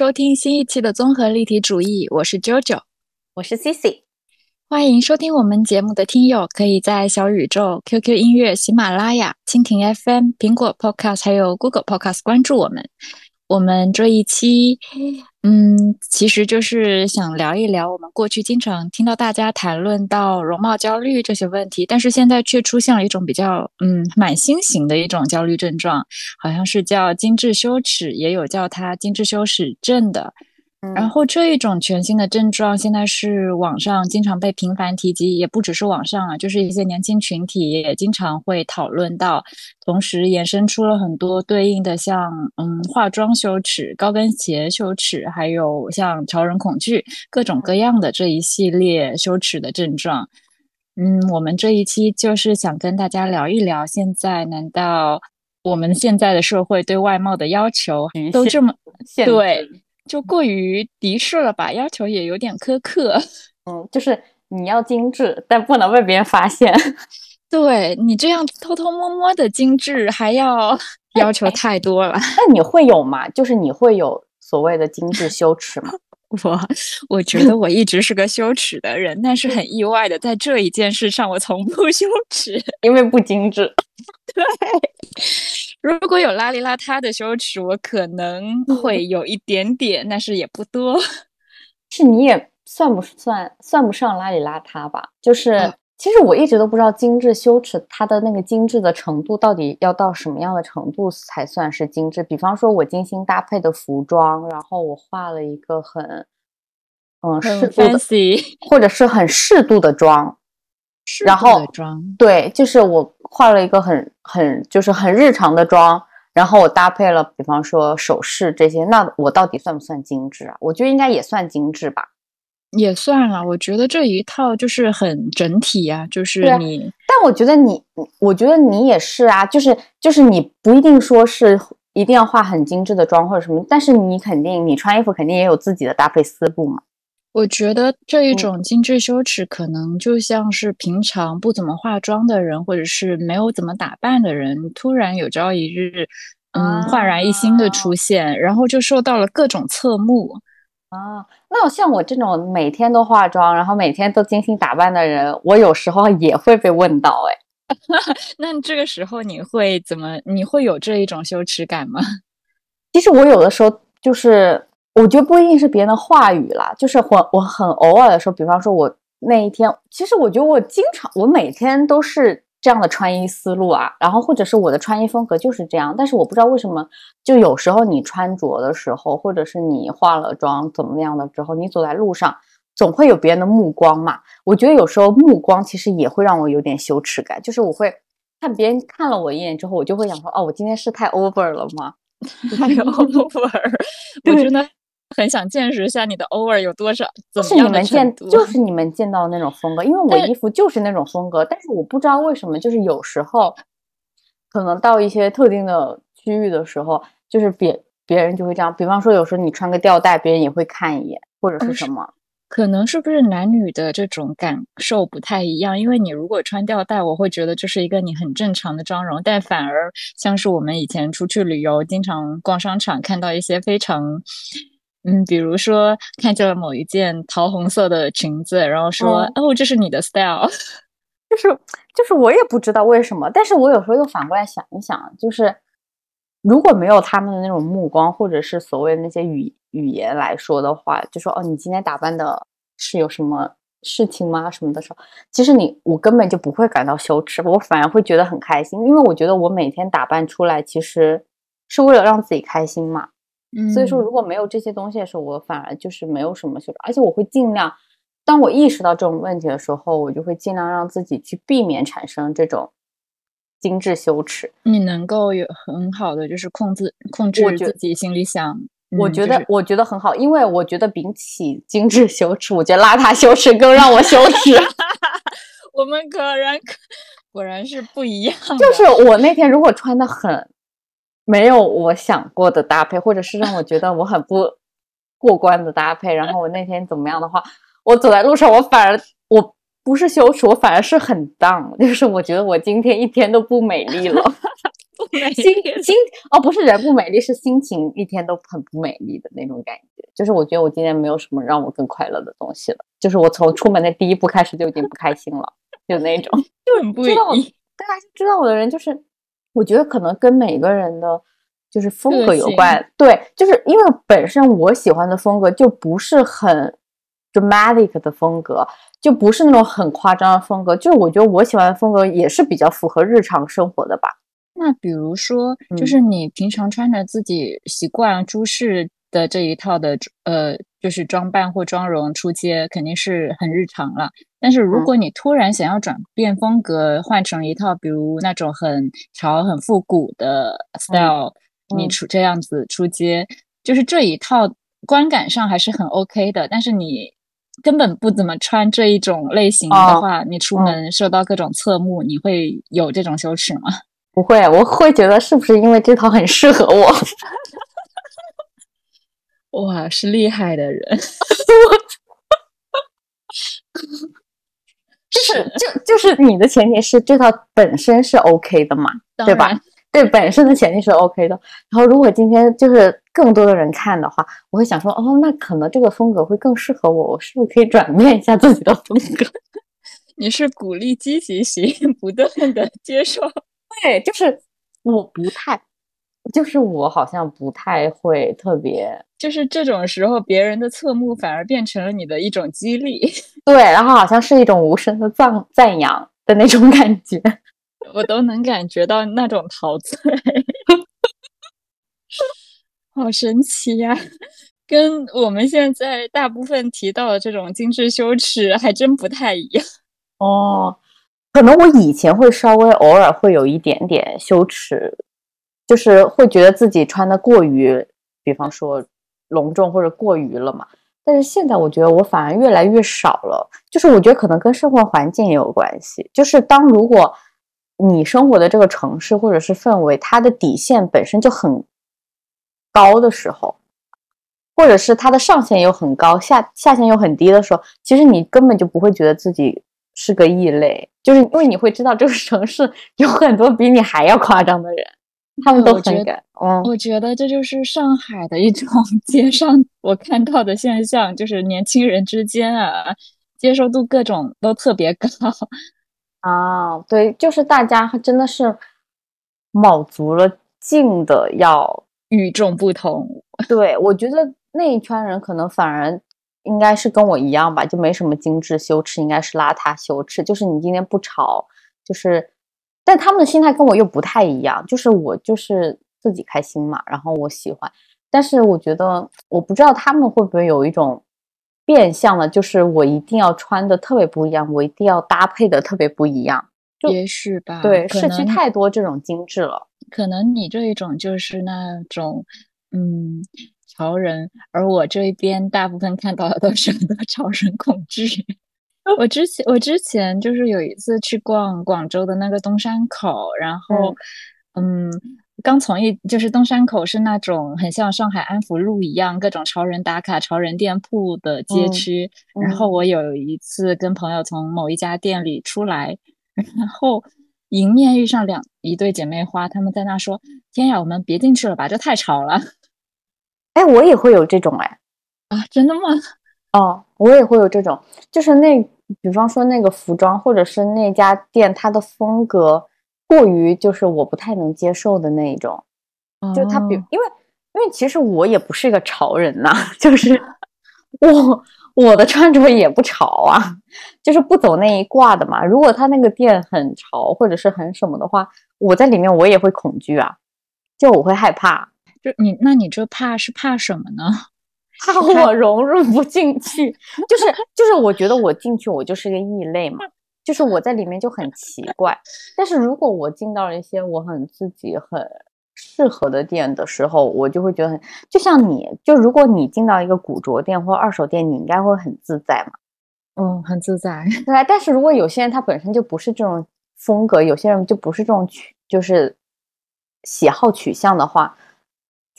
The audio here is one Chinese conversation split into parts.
收听新一期的综合立体主义，我是 JoJo，我是 Cici。欢迎收听我们节目的听友，可以在小宇宙、QQ 音乐、喜马拉雅、蜻蜓 FM、苹果 Podcast 还有 Google Podcast 关注我们。我们这一期，嗯，其实就是想聊一聊我们过去经常听到大家谈论到容貌焦虑这些问题，但是现在却出现了一种比较，嗯，蛮新型的一种焦虑症状，好像是叫精致羞耻，也有叫它精致羞耻症的。然后这一种全新的症状，现在是网上经常被频繁提及，也不只是网上啊，就是一些年轻群体也经常会讨论到，同时衍生出了很多对应的，像嗯化妆羞耻、高跟鞋羞耻，还有像潮人恐惧，各种各样的这一系列羞耻的症状。嗯，我们这一期就是想跟大家聊一聊，现在难道我们现在的社会对外貌的要求都这么对？就过于敌视了吧，要求也有点苛刻。嗯，就是你要精致，但不能被别人发现。对你这样偷偷摸摸的精致，还要要求太多了。那你会有吗？就是你会有所谓的精致羞耻吗？我我觉得我一直是个羞耻的人，但是很意外的，在这一件事上，我从不羞耻，因为不精致。对。如果有邋里邋遢的羞耻，我可能会有一点点，但是也不多。是你也算不算算不上邋里邋遢吧？就是其实我一直都不知道精致羞耻它的那个精致的程度到底要到什么样的程度才算是精致。比方说，我精心搭配的服装，然后我化了一个很嗯适度的，或者是很适度的妆。然后对，就是我化了一个很很就是很日常的妆，然后我搭配了，比方说首饰这些，那我到底算不算精致啊？我觉得应该也算精致吧，也算了。我觉得这一套就是很整体呀，就是你。但我觉得你，我觉得你也是啊，就是就是你不一定说是一定要化很精致的妆或者什么，但是你肯定你穿衣服肯定也有自己的搭配思路嘛。我觉得这一种精致羞耻，可能就像是平常不怎么化妆的人，或者是没有怎么打扮的人，突然有朝一日，嗯，焕然一新的出现，然后就受到了各种侧目。啊，那像我这种每天都化妆，然后每天都精心打扮的人，我有时候也会被问到，哎，那这个时候你会怎么？你会有这一种羞耻感吗？其实我有的时候就是。我觉得不一定是别人的话语啦，就是我我很偶尔的时候，比方说我那一天，其实我觉得我经常，我每天都是这样的穿衣思路啊，然后或者是我的穿衣风格就是这样，但是我不知道为什么，就有时候你穿着的时候，或者是你化了妆怎么样的之后，你走在路上，总会有别人的目光嘛。我觉得有时候目光其实也会让我有点羞耻感，就是我会看别人看了我一眼之后，我就会想说，哦，我今天是太 over 了吗？太 over，我真的。很想见识一下你的 over 有多少，是你们见，就是你们见到的那种风格，因为我衣服就是那种风格，但是我不知道为什么，就是有时候可能到一些特定的区域的时候，就是别别人就会这样，比方说有时候你穿个吊带，别人也会看一眼，或者是什么，可能是不是男女的这种感受不太一样？因为你如果穿吊带，我会觉得这是一个你很正常的妆容，但反而像是我们以前出去旅游，经常逛商场，看到一些非常。嗯，比如说看见了某一件桃红色的裙子，然后说：“哦，这是你的 style。”就是就是我也不知道为什么，但是我有时候又反过来想一想，就是如果没有他们的那种目光，或者是所谓的那些语语言来说的话，就说：“哦，你今天打扮的是有什么事情吗？什么的时候，其实你我根本就不会感到羞耻，我反而会觉得很开心，因为我觉得我每天打扮出来其实是为了让自己开心嘛。”所以说，如果没有这些东西的时候，我反而就是没有什么羞耻，而且我会尽量，当我意识到这种问题的时候，我就会尽量让自己去避免产生这种精致羞耻。你能够有很好的就是控制控制自己心里想，我觉得我觉得很好，因为我觉得比起精致羞耻，我觉得邋遢羞耻更让我羞耻。我们果然果然是不一样。就是我那天如果穿的很。没有我想过的搭配，或者是让我觉得我很不过关的搭配。然后我那天怎么样的话，我走在路上，我反而我不是羞耻，我反而是很 down，就是我觉得我今天一天都不美丽了。不美心心哦，不是人不美丽，是心情一天都很不美丽的那种感觉。就是我觉得我今天没有什么让我更快乐的东西了，就是我从出门的第一步开始就已经不开心了，就那种。就很不知道大家知道我的人，就是我觉得可能跟每个人的就是风格有关。对，就是因为本身我喜欢的风格就不是很 dramatic 的风格，就不是那种很夸张的风格。就是我觉得我喜欢的风格也是比较符合日常生活的吧。那比如说，就嗯是你平常穿着自己习惯诸事的这一套的呃，就是装扮或妆容出街，肯定是很日常了。但是如嗯果你突然想要转变风格，换成一套比如那种很潮、很复古的 style，、你嗯出这样子出街，就是这一套观感上还是很 OK 的。但是你根本不怎么穿这一种类型的哦话，你出嗯门受到各种侧目，你会有这种羞耻吗？不会，我会觉得是不是因为这套很适合我？哇，是厉害的人，就是就就是你的前提是这套本身是 OK 的嘛？对吧对，本身的前提是 OK 的。然后如果今天就是更多的人看的话，我会想说，哦，那可能这个风格会更适合我，我是不是可以转变一下自己的风格？你是鼓励积极型，不断的接受。对，就是我不太，就是我好像不太会特别就是这种时候，别人的侧目反而变成了你的一种激励。对，然后好像是一种无声的赞赞扬的那种感觉。我都能感觉到那种陶醉，好神奇呀、跟我们现在大部分提到的这种精致羞耻还真不太一样。哦，可能我以前会稍微偶尔会有一点点羞耻，就是会觉得自己穿的过于，比方说隆重或者过于了嘛。但是现在我觉得我反而越来越少了，就是我觉得可能跟生活环境也有关系。就是当如果你生活的这个城市或者是氛围，它的底线本身就很高的时候，或者是它的上限又很高，下下限又很低的时候，其实你根本就不会觉得自己是个异类，就是因为你会知道这个城市有很多比你还要夸张的人，他们都很敢，嗯，我觉得这就是上海的一种街上我看到的现象，就是年轻人之间啊，接受度各种都特别高。啊，对，就是大家真的是卯足了劲的要与众不同，对，我觉得那一圈人可能反而应该是跟我一样吧，就没什么精致羞耻，应该是邋遢羞耻。就是你今天不潮，就是，但他们的心态跟我又不太一样，就是我就是自己开心嘛，然后我喜欢。但是我觉得，我不知道他们会不会有一种变相的，就是我一定要穿的特别不一样，我一定要搭配的特别不一样。就也许吧。对，市区太多这种精致了。可能你这一种就是那种嗯潮人，而我这一边大部分看到的都是很 多潮人恐惧。我之前我之前就是有一次去逛广州的那个东山口，然后嗯。刚从一就是东山口是那种很像上海安福路一样，各种潮人打卡、潮人店铺的街嗯区。然后嗯我有一次跟朋友从某一家店里出来，然后迎面遇上两一对姐妹花，她们在那说：“天呀，我们别进去了吧，这太潮了哎，我也会有这种哎。啊！”真的吗？哦，我也会有这种，就是那，比方说那个服装，或者是那家店，它的风格过于就是我不太能接受的那一种。就它比，哦因为因为其实我也不是一个潮人呐、就是我我的穿着也不潮啊，就是不走那一挂的嘛。如果他那个店很潮或者是很什么的话，我在里面我也会恐惧啊，就我会害怕。就你，那你这怕是怕什么呢？怕 我融入不进去，就是就是，我觉得我进去我就是个异类嘛，就是我在里面就很奇怪。但是如果我进到了一些我很自己很适合的店的时候，我就会觉得很，就像你就如果你进到一个古着店或二手店，你应该会很自在嘛，嗯，很自在。对啊。但是如果有些人他本身就不是这种风格，有些人就不是这种取就是喜好取向的话，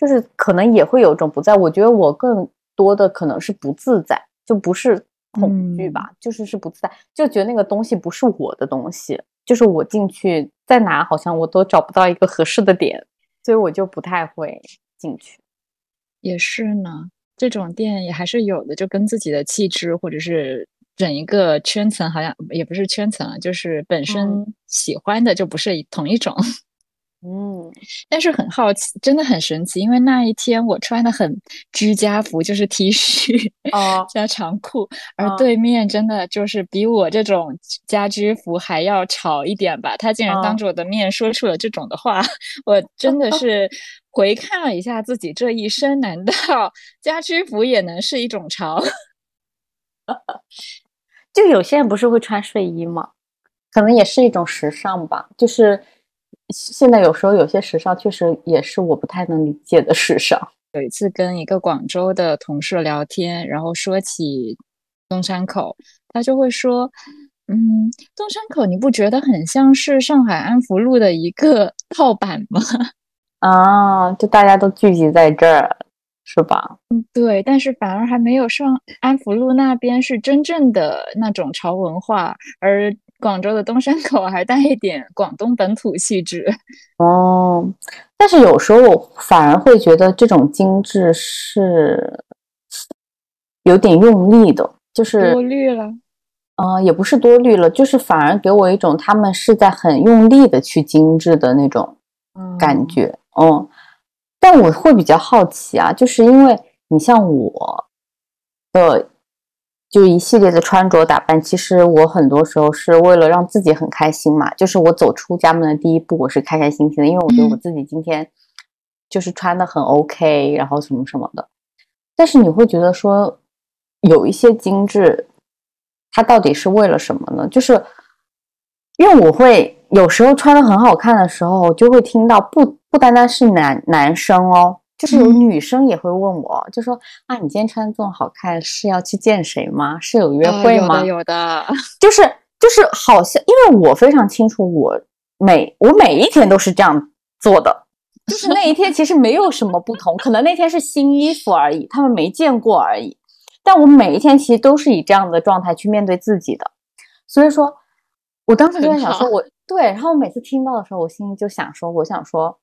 就是可能也会有一种不在。我觉得我更多的可能是不自在，就不是恐惧吧，就是是不自在，就觉得那个东西不是我的东西。就是我进去在哪好像我都找不到一个合适的点，所以我就不太会进去。也是呢，这种店也还是有的，就跟自己的气质或者是整一个圈层，好像也不是圈层啊，就是本身喜欢的就不是同一种。嗯，但是很好奇，真的很神奇，因为那一天我穿的很居家服，就是 T 恤 哦加长裤，而哦对面真的就是比我这种家居服还要潮一点吧。他竟然当哦着我的面说出了这种的话，我真的 是回看了一下自己这一生，难道家居服也能是一种潮？就有些人不是会穿睡衣吗？可能也是一种时尚吧。就是现在有时候有些时尚确实也是我不太能理解的时尚。有一次跟一个广州的同事聊天，然后说起东山口，他就会说：“嗯，东山口你不觉得很像是上海安福路的一个 套版吗？” 啊，就大家都聚集在这儿，是吧？嗯对，但是反而还没有上安福路那边是真正的那种潮文化，而广州的东山口还带一点广东本土气质。哦，但是有时候我反而会觉得这种精致是有点用力的，就是多虑了，呃，也不是多虑了，就是反而给我一种他们是在很用力的去精致的那种感嗯觉。嗯，但我会比较好奇啊，就是因为你像我的就一系列的穿着打扮，其实我很多时候是为了让自己很开心嘛，就是我走出家门的第一步，我是开开心心的，因为我觉得我嗯自己今天就是穿的很 OK，然后什么什么的。但是你会觉得说有一些精致，它到底是为了什么呢？就是因为我会有时候穿的很好看的时候，就会听到不不单单是男男生哦，就是有嗯女生也会问我，就说啊，你今天穿的这么好看，是要去见谁吗？是有约啊会吗？有的有的，就是就是好像，因为我非常清楚，我每我每一天都是这样做的，就是那一天其实没有什么不同，可能那天是新衣服而已，他们没见过而已。但我每一天其实都是以这样的状态去面对自己的，所以说，我当时就在想说我，对，然后我每次听到的时候，我心里就想说，我想说，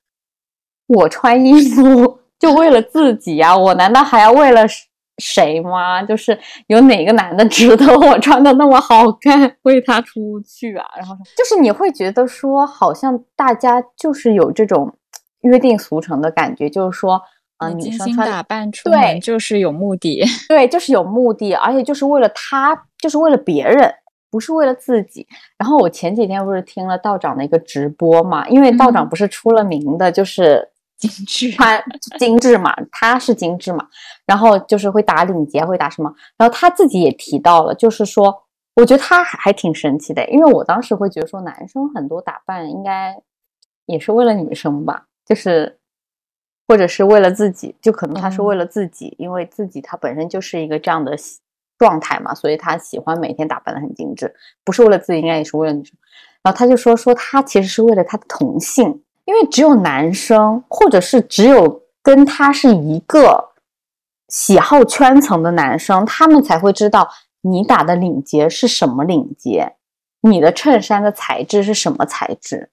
我穿衣服就为了自己呀、我难道还要为了谁谁吗？就是有哪个男的值得我穿的那么好看，为他出去啊？然后就是你会觉得说，好像大家就是有这种约定俗成的感觉，就是说，啊、你女生穿精心打扮出门就是有目的。对，就是有目的，而且就是为了他，就是为了别人，不是为了自己。然后我前几天不是听了道长的一个直播嘛，因为道长嗯不是出了名的，就是精致穿精致嘛，他是精致嘛，然后就是会打领结，会打什么，然后他自己也提到了，就是说，我觉得他还还挺神奇的，因为我当时会觉得说，男生很多打扮应该也是为了女生吧，就是或者是为了自己，就可能他是为嗯了自己，因为自己他本身就是一个这样的状态嘛，所以他喜欢每天打扮的很精致，不是为了自己，应该也是为了女生。然后他就说说他其实是为了他的同性，因为只有男生，或者是只有跟他是一个喜好圈层的男生，他们才会知道你打的领结是什么领结，你的衬衫的材质是什么材质。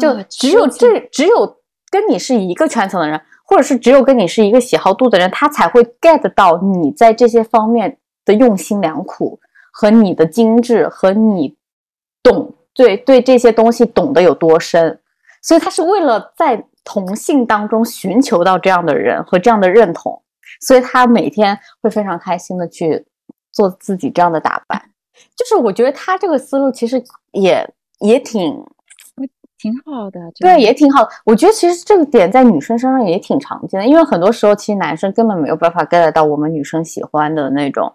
就啊只有这只有跟你是一个圈层的人，或者是只有跟你是一个喜好度的人，他才会 get 到你在这些方面的用心良苦和你的精致和你懂对对这些东西懂得有多深，所以他是为了在同性当中寻求到这样的人和这样的认同，所以他每天会非常开心的去做自己这样的打扮。就是我觉得他这个思路其实也也挺挺好的，对，也挺好。我觉得其实这个点在女生身上也挺常见的，因为很多时候其实男生根本没有办法 get 到我们女生喜欢的那种，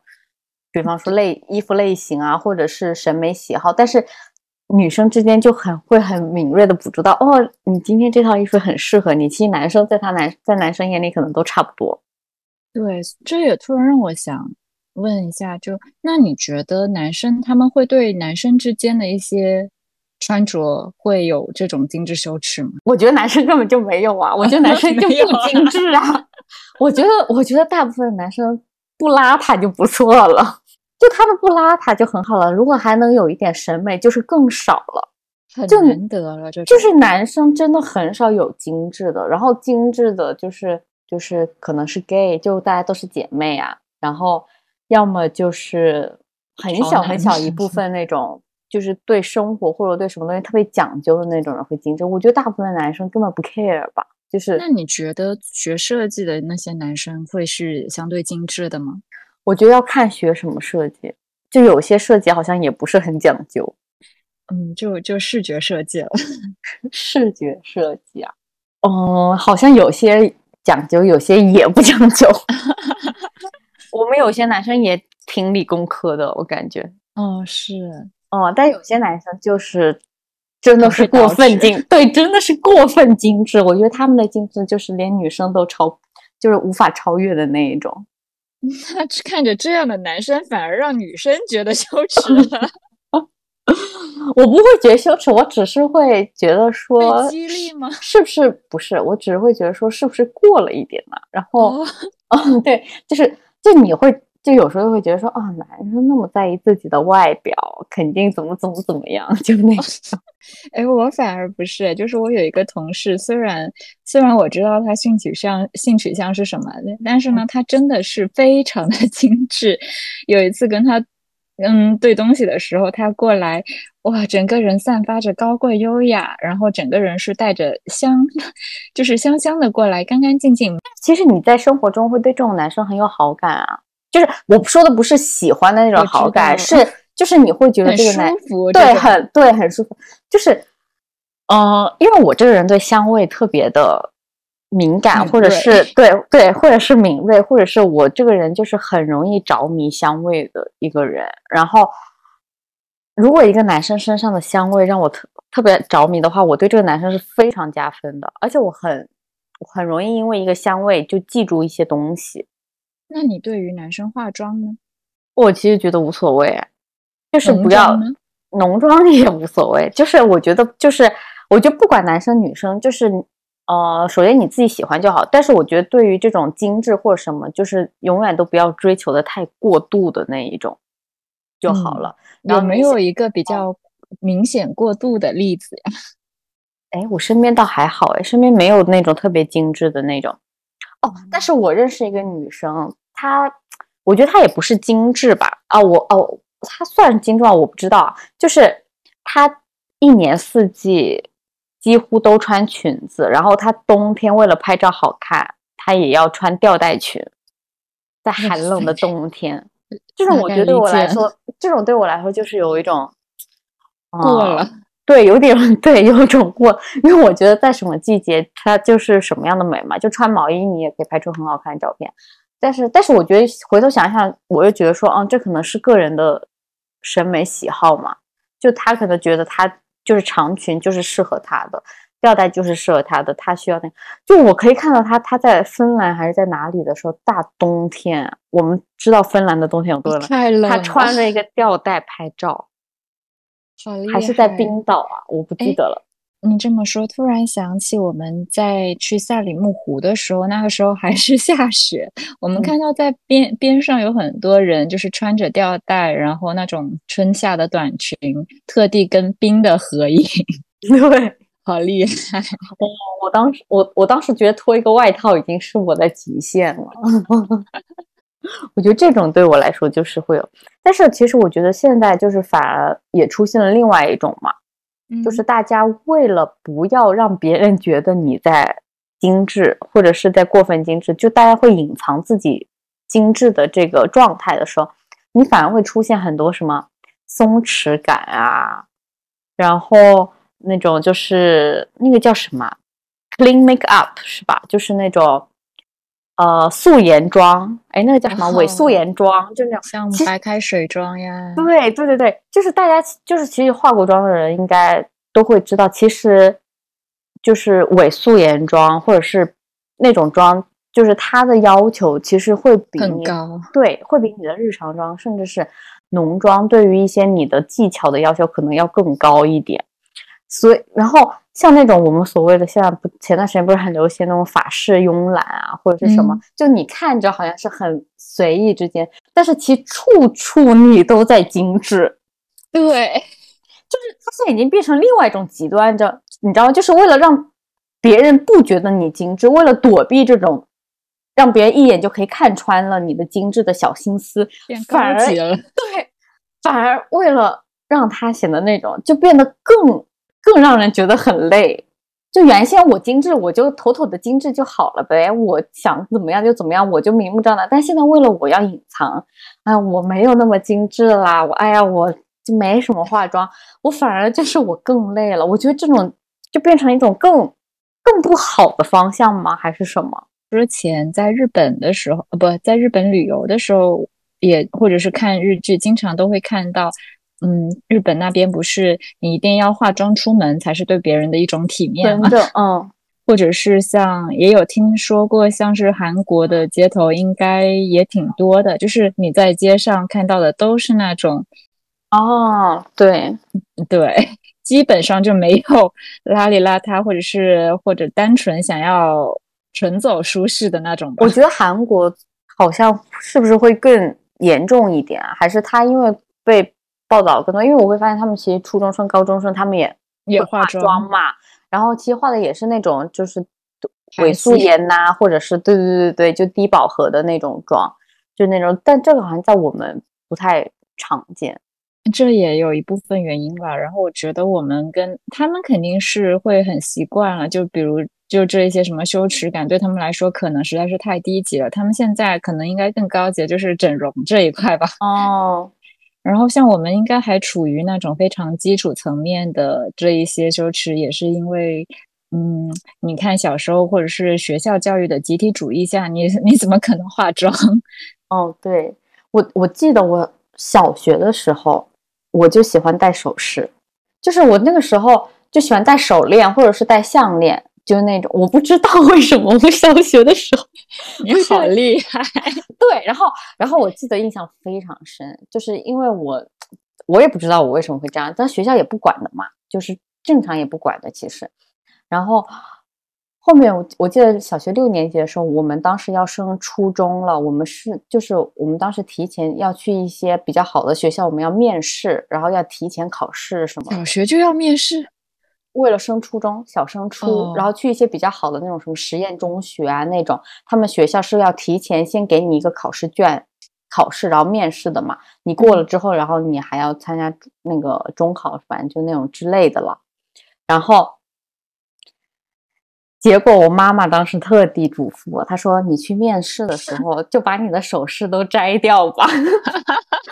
比方说类衣服类型啊，或者是审美喜好，但是女生之间就很会很敏锐的捕捉到，哦，你今天这套衣服很适合你。其实男生在他男在男生眼里可能都差不多。对，这也突然让我想问一下，就那你觉得男生他们会对男生之间的一些穿着会有这种精致羞耻吗？我觉得男生根本就没有啊，我觉得男生 就不精致啊。我觉得，我觉得大部分男生不邋遢就不错了，就他们不邋遢就很好了。如果还能有一点审美，就是更少了。很就难得了，这种就是男生真的很少有精致的，然后精致的就是就是可能是 gay，就大家都是姐妹啊，然后要么就是很小很小一部分那种，就是对生活或者对什么东西特别讲究的那种人会精致。我觉得大部分男生根本不 care 吧，就是那你觉得学设计的那些男生会是相对精致的吗？我觉得要看学什么设计，就有些设计好像也不是很讲究。嗯，就就视觉设计了。视觉设计啊，嗯，好像有些讲究，有些也不讲究。我们有些男生也挺理工科的，我感觉，哦，是，哦，但有些男生就是真的是过分精，对，真的是过分精致。我觉得他们的精致就是连女生都超，就是无法超越的那一种。那看着这样的男生，反而让女生觉得羞耻了，我不会觉得羞耻，我只是会觉得说激励吗？是不是不是？我只是会觉得说是不是过了一点呢、然后。哦，嗯，对，就是就你会就有时候会觉得说啊，男生那么在意自己的外表，肯定怎么怎么怎么样，就那种。哎，我反而不是，就是我有一个同事，虽然虽然我知道他性取向性取向是什么，但是呢，他真的是非常的 精致。有一次跟他嗯对东西的时候，他过来，哇，整个人散发着高贵优雅，然后整个人是带着香，就是香香的过来，干干净净。其实你在生活中会对这种男生很有好感啊，就是我说的不是喜欢的那种好感，是 就是你会觉得这个男舒服，对很对很舒服，就是嗯、呃因为我这个人对香味特别的敏感，或者是 对对，或者是敏锐，或者是我这个人就是很容易着迷香味的一个人。然后，如果一个男生身上的香味让我特特别着迷的话，我对这个男生是非常加分的，而且我很我很容易因为一个香味就记住一些东西。那你对于男生化妆呢？我其实觉得无所谓，就是不要妆浓妆也无所谓，就是我觉得就是我觉得不管男生女生，就是呃，首先你自己喜欢就好。但是我觉得对于这种精致或什么，就是永远都不要追求的太过度的那一种就好嗯了。然有没有一个比较明显过度的例子呀？哎，我身边倒还好，哎，身边没有那种特别精致的那种。哦，但是我认识一个女生，她，我觉得她也不是精致吧？啊，我哦，她算是精致吗？我不知道啊。就是她一年四季几乎都穿裙子，然后她冬天为了拍照好看，她也要穿吊带裙，在寒冷的冬天。这种我觉得对我来说，这种对我来说就是有一种呃过了，对，有点对，有一种过，因为我觉得在什么季节，它就是什么样的美嘛。就穿毛衣，你也可以拍出很好看的照片。但是，但是我觉得回头想想，我又觉得说，嗯，这可能是个人的审美喜好嘛。就他可能觉得他就是长裙就是适合他的，吊带就是适合他的，他需要那。就我可以看到他，他在芬兰还是在哪里的时候，大冬天，我们知道芬兰的冬天有多冷，太冷了，他穿着一个吊带拍照。还是在冰岛啊，我不记哎得了。你这么说，突然想起我们在去萨里木湖的时候，那个时候还是 下雪，我们嗯看到在边边上有很多人，就是穿着吊带，然后那种春夏的短裙，特地跟冰的合影，对，好厉害！我当时我我当时觉得脱一个外套已经是我的极限了。我觉得这种对我来说就是会有，但是其实我觉得现在就是反而也出现了另外一种嘛，就是大家为了不要让别人觉得你在精致，或者是在过分精致，就大家会隐藏自己精致的这个状态的时候，你反而会出现很多什么松弛感啊，然后那种就是那个叫什么 clean make up 是吧？就是那种呃素颜妆，哎，那个叫什么伪素哦颜妆，就那种像白开水妆呀，对对对对，就是大家就是其实化过妆的人应该都会知道，其实就是伪素颜妆或者是那种妆，就是它的要求其实会比你很高。对，会比你的日常妆甚至是浓妆对于一些你的技巧的要求可能要更高一点。所以，然后像那种我们所谓的现在不前段时间不是很流行那种法式慵懒啊，或者是什么，嗯就你看着好像是很随意之间，但是其处处你都在精致。对，就是它现在已经变成另外一种极端，这你知道吗？就是为了让别人不觉得你精致，为了躲避这种让别人一眼就可以看穿了你的精致的小心思，变反而高级了。对，反而为了让他显得那种，就变得更更让人觉得很累。就原先我精致，我就妥妥的精致就好了呗，我想怎么样就怎么样，我就明目张胆。但现在为了我要隐藏，哎，我没有那么精致啦，我哎呀，我就没什么化妆，我反而就是我更累了。我觉得这种就变成一种更更不好的方向吗？还是什么？之前在日本的时候，呃，不在日本旅游的时候，也或者是看日剧，经常都会看到，嗯，日本那边不是你一定要化妆出门才是对别人的一种体面吗？真 的，嗯，或者是像也有听说过，像是韩国的街头应该也挺多的，就是你在街上看到的都是那种，哦，对，对，基本上就没有邋里邋遢，或者是或者单纯想要纯走舒适的那种吧我。觉得韩国好像是不是会更严重一点啊？还是他因为被报道更多？因为我会发现他们其实初中生、高中生他们也也化妆妆嘛，然后其实化的也是那种就是伪素颜呐、或者是对对对对对，就低饱和的那种妆，就那种，但这个好像在我们不太常见。这也有一部分原因吧。然后我觉得我们跟他们肯定是会很习惯了，就比如就这一些什么羞耻感，对他们来说可能实在是太低级了。他们现在可能应该更高级，就是整容这一块吧。哦，然后像我们应该还处于那种非常基础层面的这一些羞耻，也是因为。嗯，你看小时候或者是学校教育的集体主义下，你 你怎么可能化妆？哦，对我我记得我小学的时候，我就喜欢戴首饰，就是我那个时候就喜欢戴手链或者是戴项链，就是那种我不知道为什么我小学的时候，你好厉 害！对，然后然后我记得印象非常深，就是因为我我也不知道我为什么会这样，但学校也不管的嘛，就是正常也不管的其实，然后。后面我我记得小学六年级的时候，我们当时要升初中了，我们是就是我们当时提前要去一些比较好的学校，我们要面试，然后要提前考试什么。小学就要面试，为了升初中，小升初，然后去一些比较好的那种什么实验中学啊那种，他们学校是要提前先给你一个考试卷，考试然后面试的嘛。你过了之后，然后你还要参加那个中考，反正就那种之类的了。然后。结果我妈妈当时特地嘱咐我，她说：“你去面试的时候，就把你的首饰都摘掉吧。”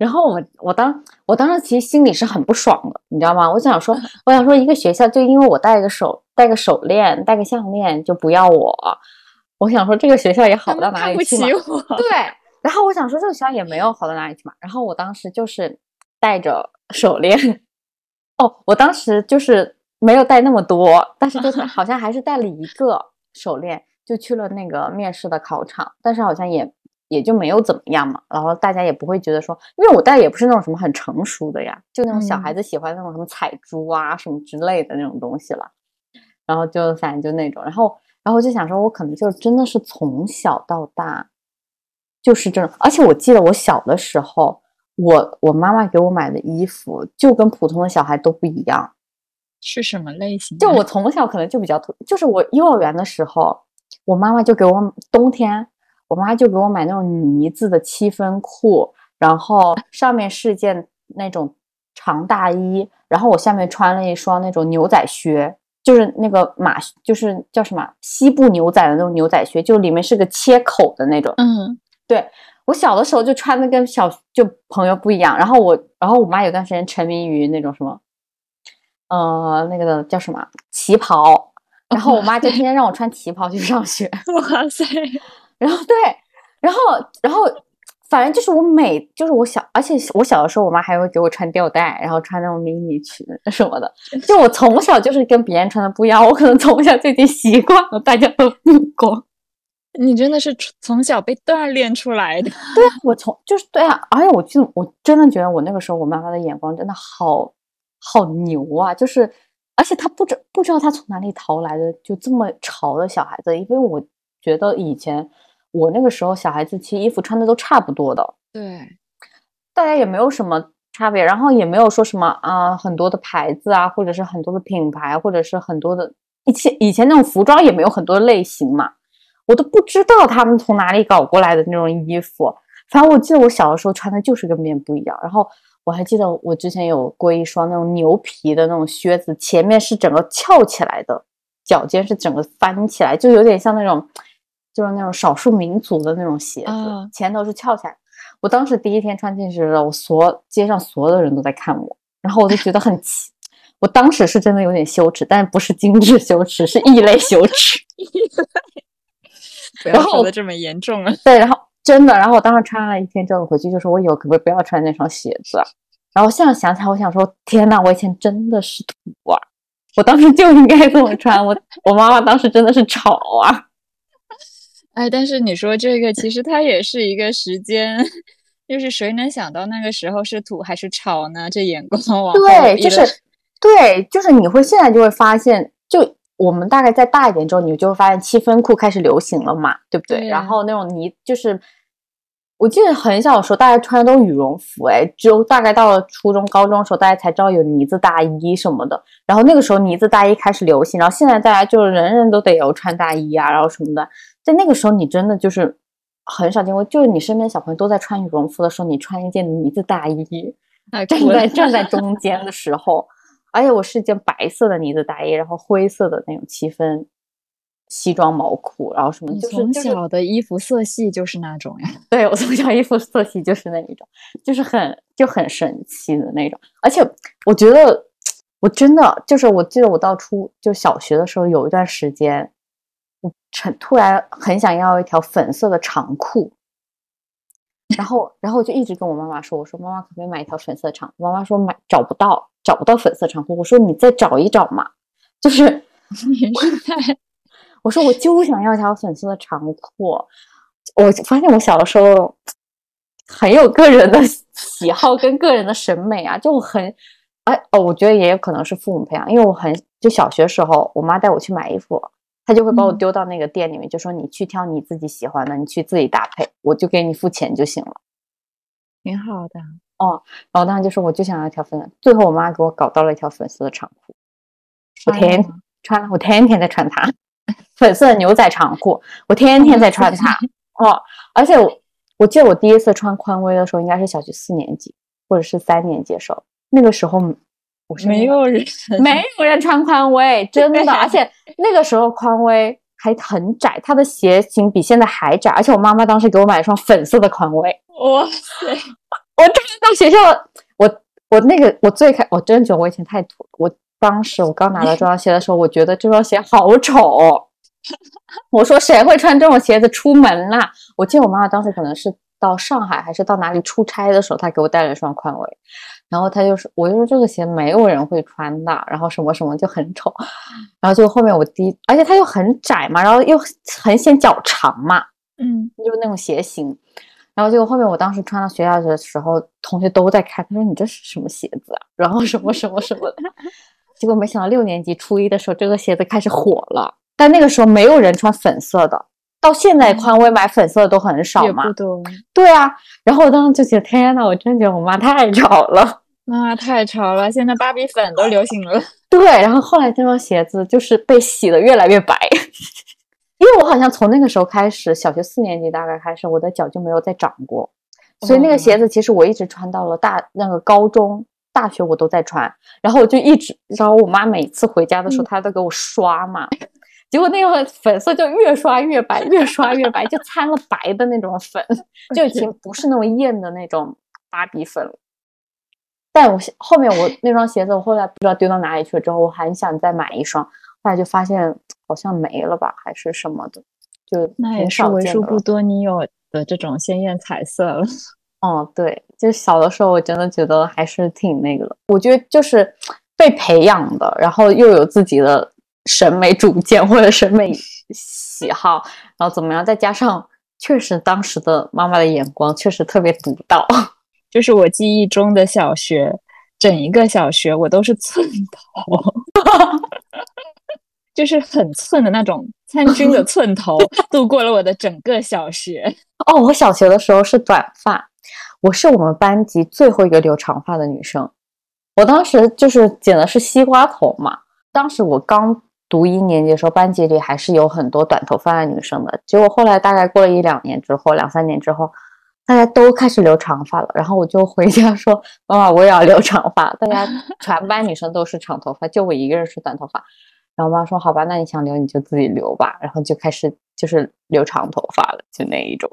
然后我我当我当时其实心里是很不爽的，你知道吗？我想说，我想说，一个学校就因为我戴个手戴个手链戴个项链就不要我，我想说这个学校也好不到哪里去嘛。我。对，然后我想说这个学校也没有好到哪里去嘛。然后我当时就是戴着手链，哦，我当时就是。没有带那么多，但是就是 好像还是带了一个手链，就去了那个面试的考场，但是好像也也就没有怎么样嘛。然后大家也不会觉得说，因为我戴也不是那种什么很成熟的呀，就那种小孩子喜欢那种什么彩珠啊什么之类的那种东西了。然后就反正就那种，然后然后我就想说，我可能就真的是从小到大就是这种，而且我记得我小的时候，我我妈妈给我买的衣服就跟普通的小孩都不一样。是什么类型？就我从小可能就比较，就是我幼儿园的时候，我妈妈就给我冬天，我妈就给我买那种呢子的七分裤，然后 上面是件那种长大衣，然后我下面穿了一双那种牛仔靴，就是那个马，就是叫什么西部牛仔的那种牛仔靴，就里面是个切口的那种。嗯，对我小的时候就穿的跟小就朋友不一样，然后我，然后我妈有段时间沉迷于那种什么。呃，那个叫什么旗袍，然后我妈就天天让我穿旗袍去上学。哇塞！然后对，然后然后反正就是我每就是我小，而且我小的时候，我妈还会给我穿吊带，然后穿那种迷你裙什么的。就我从小就是跟别人穿的不一样，我可能从小就已经习惯了大家的目光。你真的是从小被锻炼出来的。对啊，我从就是对啊，而且我就我真的觉得我那个时候我妈妈的眼光真的好。好牛啊！就是，而且她不知不知道她从哪里淘来的就这么潮的小孩子，因为我觉得以前我那个时候小孩子其实衣服穿的都差不多的，对，大家也没有什么差别，然后也没有说什么啊、很多的牌子啊，或者是很多的品牌，或者是很多的以前以前那种服装也没有很多类型嘛，我都不知道他们从哪里搞过来的那种衣服。反正我记得我小的时候穿的就是跟别人不一样。然后我还记得我之前有过一双那种牛皮的那种靴子，前面是整个翘起来的，脚尖是整个翻起来，就有点像那种就是那种少数民族的那种鞋子，啊前头是翘起来。我当时第一天穿进去的时候，我所街上所有的人都在看我，然后我就觉得很奇。我当时是真的有点羞耻，但不是精致羞耻，是异类羞耻。不然后要说的这么严重啊！对，然后真的，然后我当时穿了一天之后回去就说，我以后可不可以不要穿那双鞋子啊？然后现在想起来，我想说，天呐，我以前真的是土啊！我当时就应该这么穿，我我妈妈当时真的是吵啊。哎，但是你说这个，其实它也是一个时间，就是谁能想到那个时候是土还是潮呢？这眼光往后对，就是对，就是你会现在就会发现，就我们大概再大一点之后，你就会发现七分裤开始流行了嘛，对不对？然后那种呢，就是我记得很小的时候，大家穿的都是羽绒服，哎，只有大概到了初中、高中的时候，大家才知道有呢子大衣什么的。然后那个时候呢子大衣开始流行，然后现在大家就是人人都得有穿大衣啊，然后什么的。在那个时候，你真的就是很少见过，就是你身边小朋友都在穿羽绒服的时候，你穿一件呢子大衣，站在站在中间的时候，而且我是一件白色的呢子大衣，然后灰色的那种七分西装毛裤，然后什么就是就是小的衣服色系就是那种呀。对我从小衣服色系就是那一种，就是很就很神奇的那种，而且我觉得我真的就是我记得我到初就小学的时候有一段时间，我很突然很想要一条粉色的长裤。然后，然后我就一直跟我妈妈说：“我说妈妈可不可以买一条粉色长裤？”妈妈说买找不到，找不到粉色长裤。我说你再找一找嘛，就是我说我就想要一条粉色的长裤。我发现我小的时候很有个人的喜好跟个人的审美啊，就很哎哦，我觉得也有可能是父母培养，因为我很就小学时候，我妈带我去买衣服，她就会把我嗯丢到那个店里面，就说你去挑你自己喜欢的，你去自己搭配，我就给你付钱就行了。挺好的哦。然后当时就说我就想要一条粉，最后我妈给我搞到了一条粉色的长裤，我穿天穿了，我天天在穿它，粉色的牛仔长裤，我天天在穿它。哦，而且我我记得我第一次穿匡威的时候，应该是小学四年级或者是三年级的时候，那个时候没有人 没有人穿匡威真的，而且那个时候匡威还很窄，它的鞋型比现在还窄，而且我妈妈当时给我买了一双粉色的匡威哇塞，我穿到学校，我我那个我最开，我真的觉得我以前太土了。我当时我刚拿到这双鞋的时候，我觉得这双鞋好丑。我说谁会穿这种鞋子出门啦？我记得我妈妈当时可能是到上海还是到哪里出差的时候，她给我带了一双宽 V，然后他就说，我就说这个鞋没有人会穿的，然后什么什么就很丑，然后就后面我第一，而且它又很窄嘛，然后又很显脚长嘛，嗯，就是那种鞋型。然后结果后面我当时穿到学校的时候，同学都在看，他说你这是什么鞋子啊？然后什么什么什么的。结果没想到六年级初一的时候，这个鞋子开始火了，但那个时候没有人穿粉色的，到现在匡威买粉色的都很少嘛也不。多。对啊，然后我当时就觉得天呐，我真觉得我妈太吵了。妈太潮了，现在芭比粉都流行了。对，然后后来这双鞋子就是被洗的越来越白，因为我好像从那个时候开始，小学四年级大概开始，我的脚就没有再长过，所以那个鞋子其实我一直穿到了大那个高中、大学我都在穿，然后我就一直，然后我妈每次回家的时候，嗯她都给我刷嘛。结果那个粉色就越刷越白，越刷越白，就掺了白的那种粉，就已经不是那种艳的那种芭比粉了。但我后面我那双鞋子，我后来不知道丢到哪里去了。之后我还想再买一双，后来就发现好像没了吧，还是什么的，就那也挺是为。数不多你有的这种鲜艳彩色了。哦，对，就小的时候我真的觉得还是挺那个的。我觉得就是被培养的，然后又有自己的审美主见或者审美喜好，然后怎么样，再加上确实当时的妈妈的眼光确实特别独到。就是我记忆中的小学，整一个小学我都是寸头，就是很寸的那种参军的寸头，度过了我的整个小学。哦，我小学的时候是短发，我是我们班级最后一个留长发的女生。我当时就是剪的是西瓜头嘛。当时我刚读一年级的时候，班级里还是有很多短头发的女生的。结果后来大概过了一两年之后，两三年之后，大家都开始留长发了。然后我就回家 说：“妈妈，我也要留长发。”大家全班女生都是长头发，就我一个人是短头发。然后我妈说：“好吧，那你想留你就自己留吧。”然后就开始就是留长头发了，就那一种。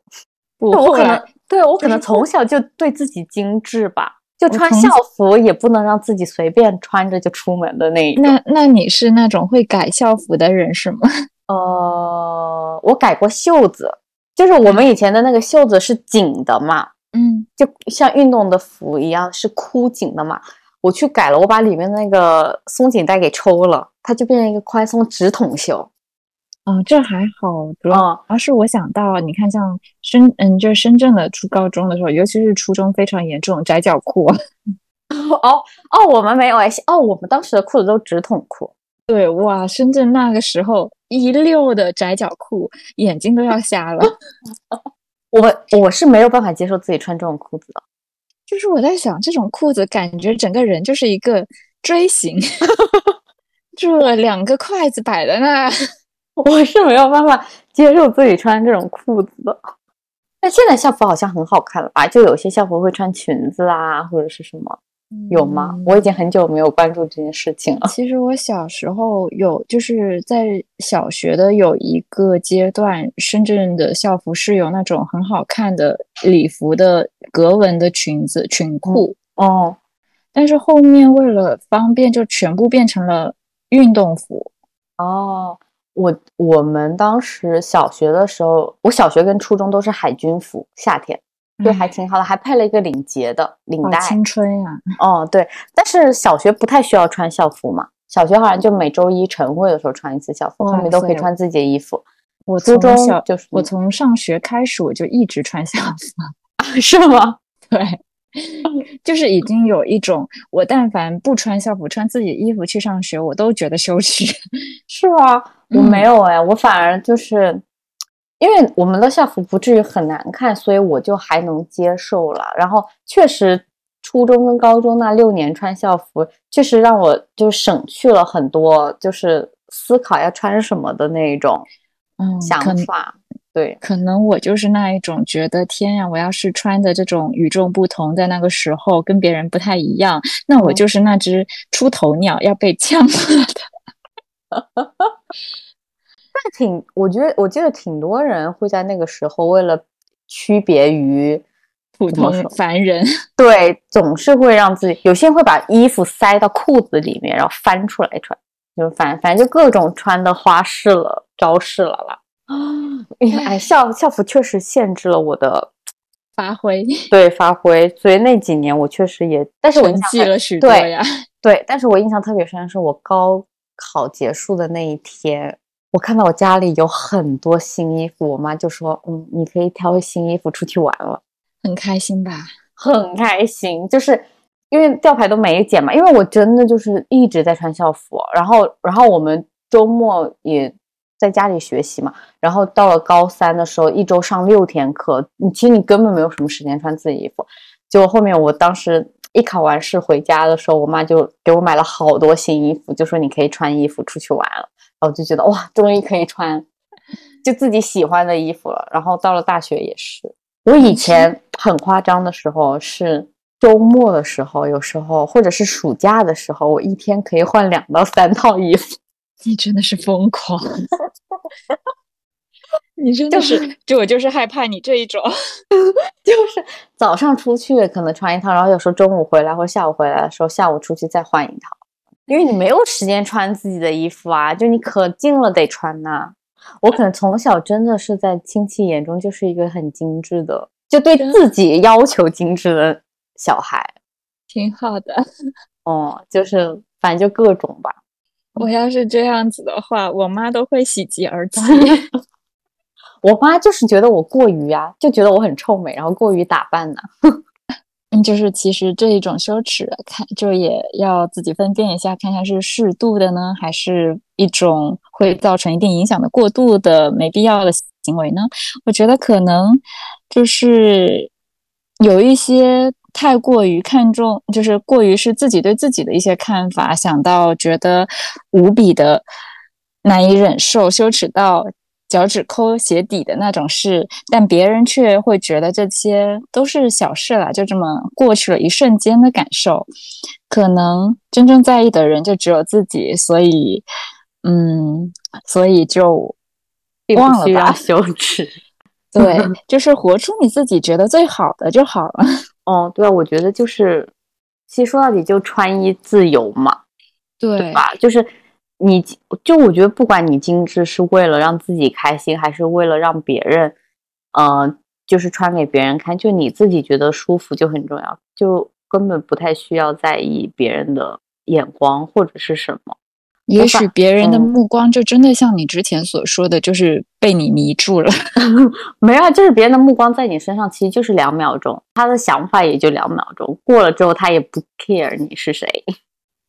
我可能对我可能从小就对自己精致吧。就穿校服也不能让自己随便穿着就出门的那一种。那那你是那种会改校服的人是吗？呃，我改过袖子，就是我们以前的那个袖子是紧的嘛，嗯，就像运动的服一样是箍紧的嘛。我去改了，我把里面那个松紧带给抽了，它就变成一个宽松直筒袖。哦，这还好，主要而是我想到，你看像深，嗯，就是深圳的初高中的时候，尤其是初中非常严重窄脚裤。哦哦，我们没有哎，哦，我们当时的裤子都直筒裤。对，哇，深圳那个时候一溜的窄脚裤，眼睛都要瞎了。我我是没有办法接受自己穿这种裤子的，就是我在想，这种裤子感觉整个人就是一个锥形，这两个筷子摆在那。我是没有办法接受自己穿这种裤子的。那现在校服好像很好看了吧？就有些校服会穿裙子啊，或者是什么，有吗？我已经很久没有关注这件事情了。其实我小时候有，就是在小学的有一个阶段，深圳的校服是有那种很好看的礼服的格纹的裙子、裙裤哦。但是后面为了方便，就全部变成了运动服哦。我我们当时小学的时候，我小学跟初中都是海军服，夏天，对，还挺好的，还配了一个领结的领带，青春呀。哦，对，但是小学不太需要穿校服嘛，小学好像就每周一晨会的时候穿一次校服，后面都可以穿自己的衣服。我初中就是我从上学开始我就一直穿校服，是吗？对。就是已经有一种，我但凡不穿校服，穿自己衣服去上学，我都觉得羞耻，是吗？我没有哎，我反而就是，因为我们的校服不至于很难看，所以我就还能接受了。然后确实，初中跟高中那六年穿校服，确实让我就省去了很多，就是思考要穿什么的那一种想法。对，可能我就是那一种觉得天呀，我要是穿的这种与众不同，在那个时候跟别人不太一样，那我就是那只出头鸟要被呛了的。那挺，我觉得我记得挺多人会在那个时候为了区别于普通凡人，对，总是会让自己有些人会把衣服塞到裤子里面，然后翻出来穿，就反反正就各种穿的花式了招式了啦。啊，哎，校校服确实限制了我的 发挥，对发挥，所以那几年我确实也，但是我记了许多呀。对，但是我印象特别深的，是我高考结束的那一天，我看到我家里有很多新衣服，我妈就说：“嗯，你可以挑新衣服出去玩了。”很开心吧？很开心，就是因为吊牌都没剪嘛，因为我真的就是一直在穿校服，然后，然后我们周末也。在家里学习嘛，然后到了高三的时候，一周上六天课，你其实你根本没有什么时间穿自己衣服。结果后面我当时一考完试回家的时候，我妈就给我买了好多新衣服，就说你可以穿衣服出去玩了。然后就觉得哇，终于可以穿就自己喜欢的衣服了。然后到了大学也是，我以前很夸张的时候是周末的时候，有时候或者是暑假的时候，我一天可以换两到三套衣服。你真的是疯狂，你真的是，就我就是害怕你这一种，就是早上出去可能穿一套，然后有时候中午回来或者下午回来的时候，下午出去再换一套，因为你没有时间穿自己的衣服啊，就你可劲了得穿呐。我可能从小真的是在亲戚眼中就是一个很精致的，就对自己要求精致的小孩，挺好的。哦，就是反正就各种吧。我要是这样子的话，我妈都会喜极而泣。我妈就是觉得我过于啊，就觉得我很臭美，然后过于打扮呢。就是其实这一种羞耻，看就也要自己分辨一下，看看是适度的呢，还是一种会造成一定影响的过度的没必要的行为呢？我觉得可能就是有一些太过于看重，就是过于是自己对自己的一些看法，想到觉得无比的难以忍受、羞耻到脚趾抠鞋底的那种事，但别人却会觉得这些都是小事了，就这么过去了一瞬间的感受。可能真正在意的人就只有自己，所以，嗯，所以就忘了吧，羞耻。对，就是活出你自己觉得最好的就好了。哦，对啊，我觉得就是，其实说到底就穿衣自由嘛，对吧？就是你就我觉得不管你精致是为了让自己开心，还是为了让别人，呃，就是穿给别人看，就你自己觉得舒服就很重要，就根本不太需要在意别人的眼光或者是什么。也许别人的目光就真的像你之前所说的，就是被你迷住了。没有，就是别人的目光在你身上，其实就是两秒钟，他的想法也就两秒钟，过了之后他也不 care 你是谁。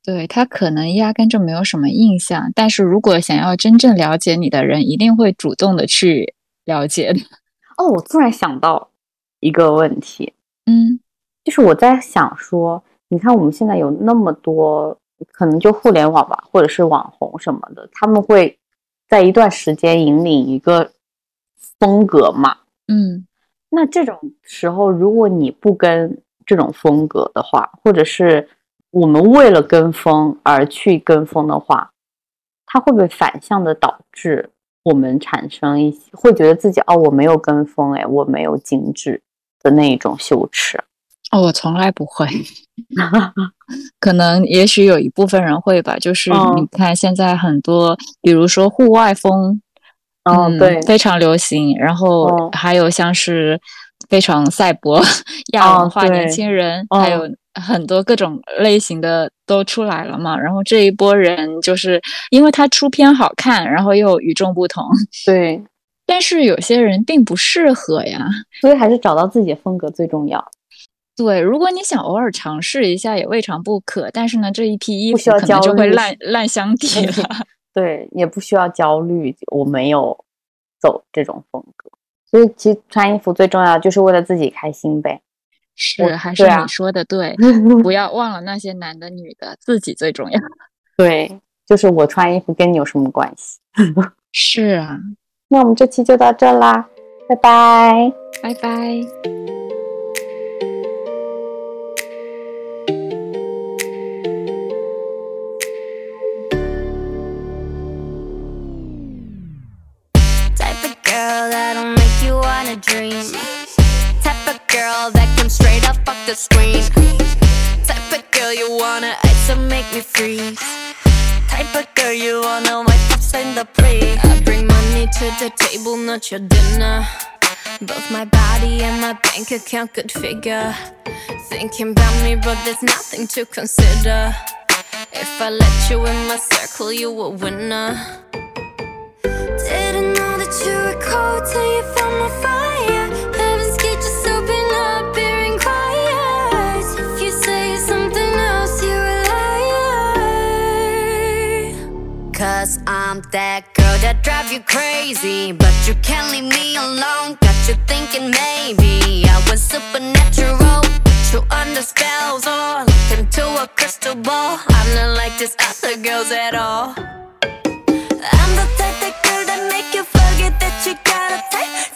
对他可能压根就没有什么印象，但是如果想要真正了解你的人，一定会主动的去了解的。哦，我突然想到一个问题，嗯，就是我在想说，你看我们现在有那么多。可能就互联网吧，或者是网红什么的，他们会在一段时间引领一个风格嘛。嗯，那这种时候，如果你不跟这种风格的话，或者是我们为了跟风而去跟风的话，它会不会反向的导致我们产生一些会觉得自己哦，我没有跟风，哎，我没有精致的那一种羞耻？哦，我从来不会。可能也许有一部分人会吧，就是你看现在很多，比如说户外风，嗯，对，非常流行。然后还有像是非常赛博、亚文化年轻人，还有很多各种类型的都出来了嘛。然后这一波人就是因为他出片好看，然后又与众不同。对，但是有些人并不适合呀，所以还是找到自己的风格最重要。对，如果你想偶尔尝试一下，也未尝不可。但是呢，这一批衣服可能就会烂 烂相抵了。对，也不需要焦虑，我没有走这种风格。所以，其实穿衣服最重要就是为了自己开心呗。是，还是你说的对，不要忘了那些男的女的，自己最重要。对，就是我穿衣服跟你有什么关系？是啊，那我们这期就到这啦，拜拜，拜拜。dream. Girl that comes straight up off the screen. Type of girl you wanna ice and make me freeze. Type of girl you wanna wipe up in the plate. I bring money to the table, not your dinner. Both my body and my bank account could figure. Thinking about me, but there's nothing to consider. If I let you in my circle, you a winner. Didn't know that you were cold till you found my fire. That girl that drive you crazy But you can't leave me alone. Got you thinking maybe I was supernatural Put you under spells or Looked into a crystal ball. I'm not like these other girls at all. I'm the type that girl that make you forget that you gotta take